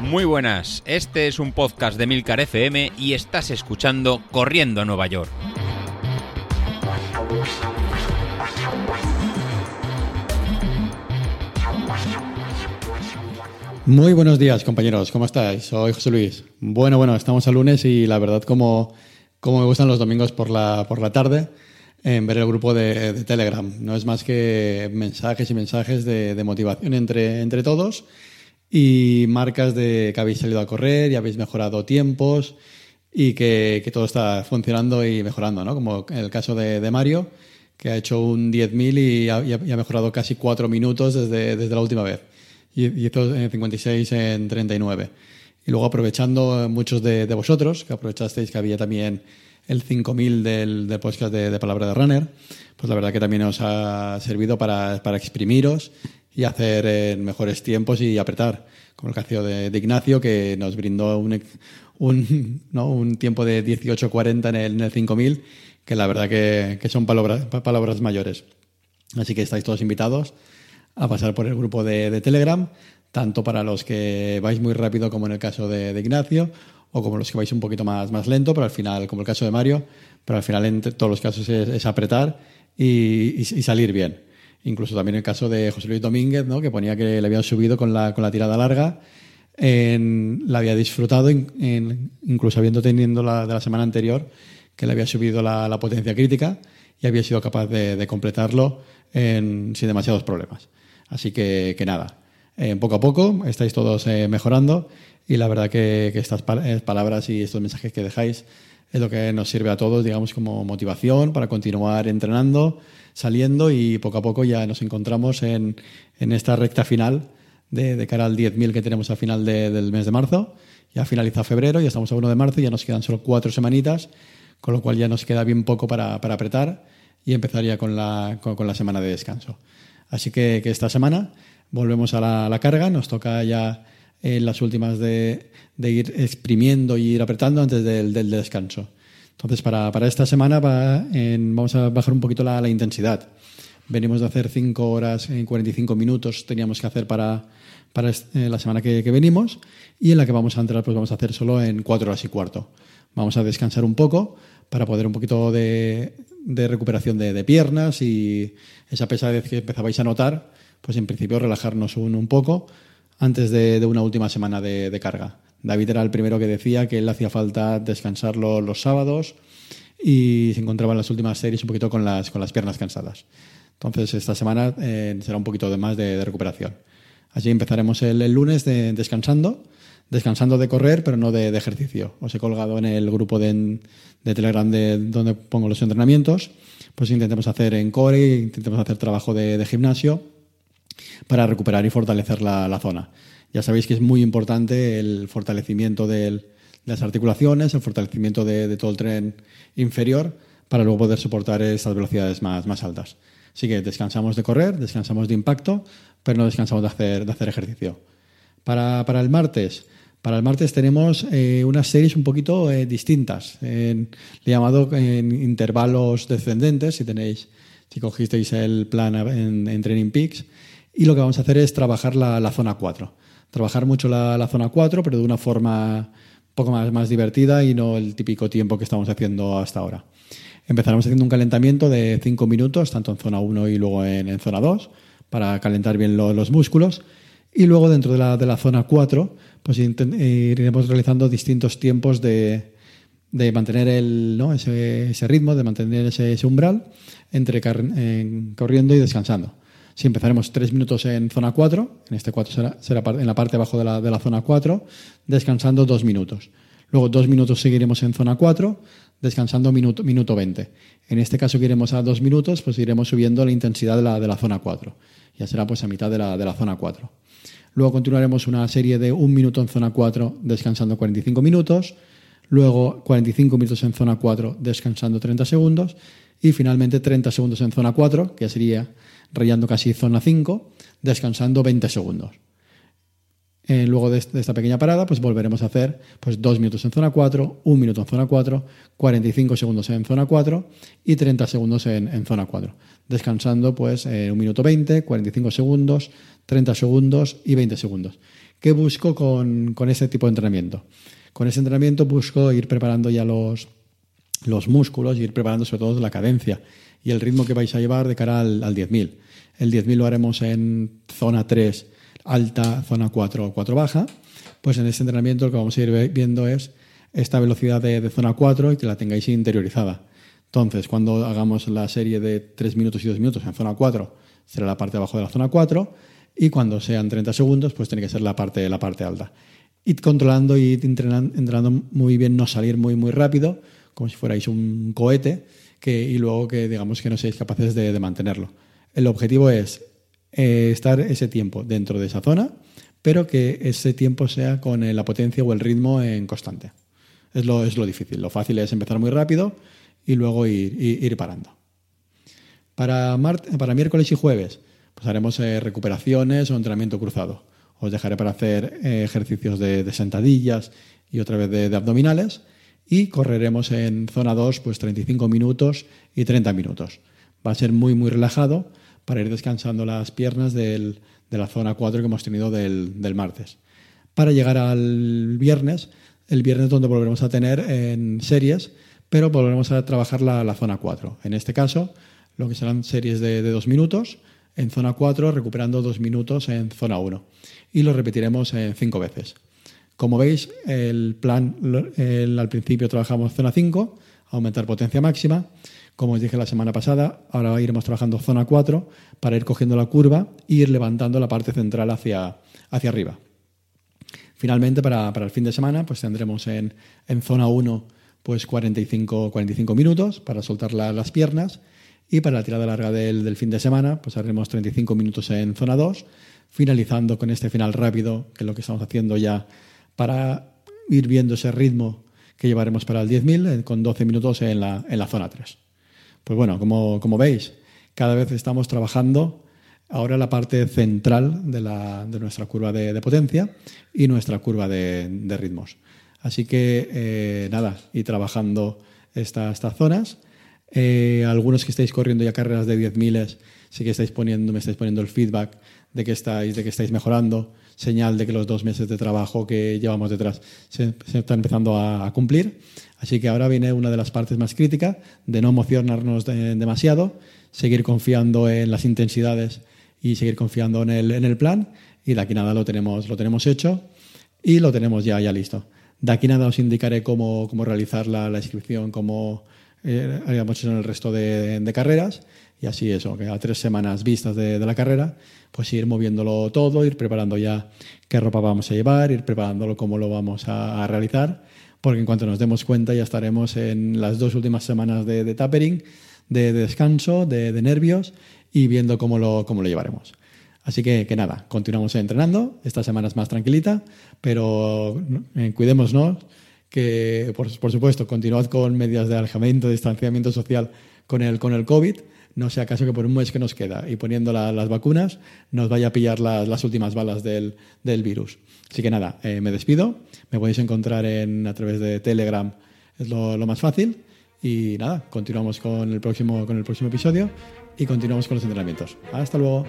Muy buenas, este es un podcast de Milcar FM y estás escuchando Corriendo a Nueva York. Muy buenos días, compañeros. ¿Cómo estáis? Soy José Luis. Bueno, bueno, estamos a lunes y la verdad, como, como me gustan los domingos por la, por la tarde, en ver el grupo de, Telegram. No es más que mensajes y mensajes de, motivación entre, entre todos y marcas de que habéis salido a correr y habéis mejorado tiempos y que, todo está funcionando y mejorando, ¿no? Como el caso de, Mario, que ha hecho un 10.000 y, ha, y ha mejorado casi cuatro minutos desde, desde la última vez y hizo en 56 en 39. Y luego aprovechando muchos de, de, vosotros, que aprovechasteis que había también el 5000 del, del podcast de, de, Palabra de Runner, pues la verdad que también os ha servido para, para exprimiros y hacer eh, mejores tiempos y apretar, como el caso de, de Ignacio, que nos brindó un, un, ¿no? un tiempo de 18.40 en el, en el 5000, que la verdad que, que son palabras, palabras mayores. Así que estáis todos invitados a pasar por el grupo de, de, Telegram, tanto para los que vais muy rápido como en el caso de, de, Ignacio, o como los que vais un poquito más, más lento, pero al final, como el caso de Mario, pero al final en todos los casos es, apretar y, salir bien. Incluso también el caso de José Luis Domínguez, ¿no? que ponía que le habían subido con la, con la tirada larga, en, la había disfrutado, en, en, incluso habiendo tenido la de la semana anterior, que le había subido la, potencia crítica y había sido capaz de, de completarlo sin demasiados problemas. Así que, que nada, eh, poco a poco estáis todos eh, mejorando y la verdad que, estas eh, palabras y estos mensajes que dejáis es lo que nos sirve a todos, digamos, como motivación para continuar entrenando, saliendo y poco a poco ya nos encontramos en, esta recta final de, cara al 10.000 que tenemos al final de, del mes de marzo. Ya finaliza febrero, ya estamos a 1 de marzo, ya nos quedan solo cuatro semanitas, con lo cual ya nos queda bien poco para, apretar y empezaría con la, con, la semana de descanso. Así que esta semana volvemos a la, carga, nos toca ya en las últimas de, de, ir exprimiendo y ir apretando antes del, del descanso. Entonces, para, esta semana vamos a bajar un poquito la, intensidad. Venimos de hacer 5 horas en 45 minutos, teníamos que hacer para, eh, la semana que, que, venimos, y en la que vamos a entrar, pues vamos a hacer solo en 4 horas y cuarto. Vamos a descansar un poco para poder un poquito de, de recuperación de, de, piernas y esa pesadez que empezabais a notar, pues en principio relajarnos un, poco antes de, una última semana de, carga. David era el primero que decía que él hacía falta descansar los, sábados y se encontraba en las últimas series un poquito con las, con las piernas cansadas. Entonces esta semana eh, será un poquito de más de, recuperación. Así empezaremos el, el lunes de, descansando descansando de correr, pero no de, ejercicio. Os he colgado en el grupo de, Telegram de donde pongo los entrenamientos. Pues intentemos hacer en core, intentemos hacer trabajo de gimnasio para recuperar y fortalecer la, la, zona. Ya sabéis que es muy importante el fortalecimiento de las articulaciones, el fortalecimiento de, todo el tren inferior para luego poder soportar esas velocidades más, más altas. Así que descansamos de correr, descansamos de impacto, pero no descansamos de hacer, de hacer ejercicio. Para, para el martes, para el martes tenemos eh, unas series un poquito eh, distintas, en, llamado en intervalos descendentes, si tenéis, si cogisteis el plan en Training Peaks, y lo que vamos a hacer es trabajar la, zona 4. Trabajar mucho la, zona 4, pero de una forma un poco más, divertida y no el típico tiempo que estamos haciendo hasta ahora. Empezaremos haciendo un calentamiento de 5 minutos, tanto en zona 1 y luego en, zona 2, para calentar bien lo, los músculos. Y luego dentro de la, de la zona 4, pues iremos realizando distintos tiempos de, de mantener el, ¿no? ese, ese, ritmo, de mantener ese, umbral entre en, corriendo y descansando. Si empezaremos 3 minutos en zona 4, en este 4 será, será en la parte de abajo de la, de la zona 4, descansando 2 minutos. Luego 2 minutos seguiremos en zona 4, descansando minuto, minuto 20. En este caso que iremos a 2 minutos, pues iremos subiendo la intensidad de la, de la zona 4. Ya será pues a mitad de la, de la zona 4. Luego continuaremos una serie de un minuto en zona 4, descansando 45 minutos. Luego 45 minutos en zona 4, descansando 30 segundos. Y finalmente 30 segundos en zona 4, que sería rayando casi zona 5, descansando 20 segundos. Eh, luego de, esta pequeña parada, pues volveremos a hacer pues, dos minutos en zona 4, un minuto en zona 4, 45 segundos en zona 4 y 30 segundos en, zona 4. Descansando pues eh, un minuto 20, 45 segundos, 30 segundos y 20 segundos. ¿Qué busco con, ese tipo de entrenamiento? Con ese entrenamiento busco ir preparando ya los, los músculos y ir preparando sobre todo la cadencia y el ritmo que vais a llevar de cara al, al 10.000. El 10.000 lo haremos en zona 3 alta, zona 4 o 4 baja, pues en este entrenamiento lo que vamos a ir viendo es esta velocidad de, zona 4 y que la tengáis interiorizada. Entonces, cuando hagamos la serie de 3 minutos y 2 minutos en zona 4, será la parte de abajo de la zona 4, y cuando sean 30 segundos, pues tiene que ser la parte, la parte alta. Ir controlando y entrenando, entrenando muy bien, no salir muy, muy rápido, como si fuerais un cohete, y luego que digamos que no seáis capaces de, mantenerlo. El objetivo es eh, estar ese tiempo dentro de esa zona, pero que ese tiempo sea con la potencia o el ritmo en constante. Es lo, es lo difícil. Lo fácil es empezar muy rápido y luego ir, ir, parando. Para, para miércoles y jueves, pues haremos eh, recuperaciones o entrenamiento cruzado. Os dejaré para hacer eh, ejercicios de, sentadillas y otra vez de, abdominales. Y correremos en zona 2, pues 35 minutos y 30 minutos. Va a ser muy, muy relajado para ir descansando las piernas de la zona 4 que hemos tenido del, martes. Para llegar al viernes, el viernes donde volveremos a tener en series, pero volveremos a trabajar la, zona 4. En este caso, lo que serán series de, dos minutos en zona 4, recuperando dos minutos en zona 1. Y lo repetiremos en cinco veces. Como veis, el plan, al principio trabajamos zona 5, aumentar potencia máxima, como os dije la semana pasada, ahora iremos trabajando zona 4 para ir cogiendo la curva e ir levantando la parte central hacia, hacia arriba. Finalmente, para, el fin de semana, pues tendremos en, zona 1 pues 45, 45 minutos para soltar las piernas y para la tirada larga del, fin de semana, pues haremos 35 minutos en zona 2, finalizando con este final rápido, que es lo que estamos haciendo ya para ir viendo ese ritmo que llevaremos para el 10.000 eh, con 12 minutos en la, en la zona 3. Pues bueno, como, como veis, cada vez estamos trabajando ahora la parte central de, la, de nuestra curva de, potencia y nuestra curva de, ritmos. Así que eh, nada, y trabajando estas zonas. Eh, algunos que estáis corriendo ya carreras de 10.000 sí que estáis poniendo, me estáis poniendo el feedback de que estáis, de que estáis mejorando, señal de que los dos meses de trabajo que llevamos detrás se, están empezando a, cumplir. Así que ahora viene una de las partes más críticas, de no emocionarnos demasiado, seguir confiando en las intensidades y seguir confiando en el, en el plan. Y de aquí nada lo tenemos, lo tenemos hecho y lo tenemos ya, ya listo. De aquí nada os indicaré cómo, cómo realizar la inscripción, cómo eh, haríamos en el resto de, de carreras y así eso, que a tres semanas vistas de, la carrera, pues ir moviéndolo todo, ir preparando ya qué ropa vamos a llevar, ir preparándolo cómo lo vamos a, realizar, porque en cuanto nos demos cuenta ya estaremos en las dos últimas semanas de, de tapering, de, descanso, de, nervios y viendo cómo lo, cómo lo llevaremos. Así que, que nada, continuamos entrenando, esta semana es más tranquilita, pero eh, cuidémonos, que por, supuesto continuad con medidas de alejamiento, distanciamiento social con el, con el COVID, no sea acaso que por un mes que nos queda y poniendo las vacunas nos vaya a pillar las últimas balas del, virus. Así que nada, eh, me despido. Me podéis encontrar en, a través de Telegram, es lo, lo, más fácil. Y nada, continuamos con el, próximo, con el próximo episodio y continuamos con los entrenamientos. Hasta luego.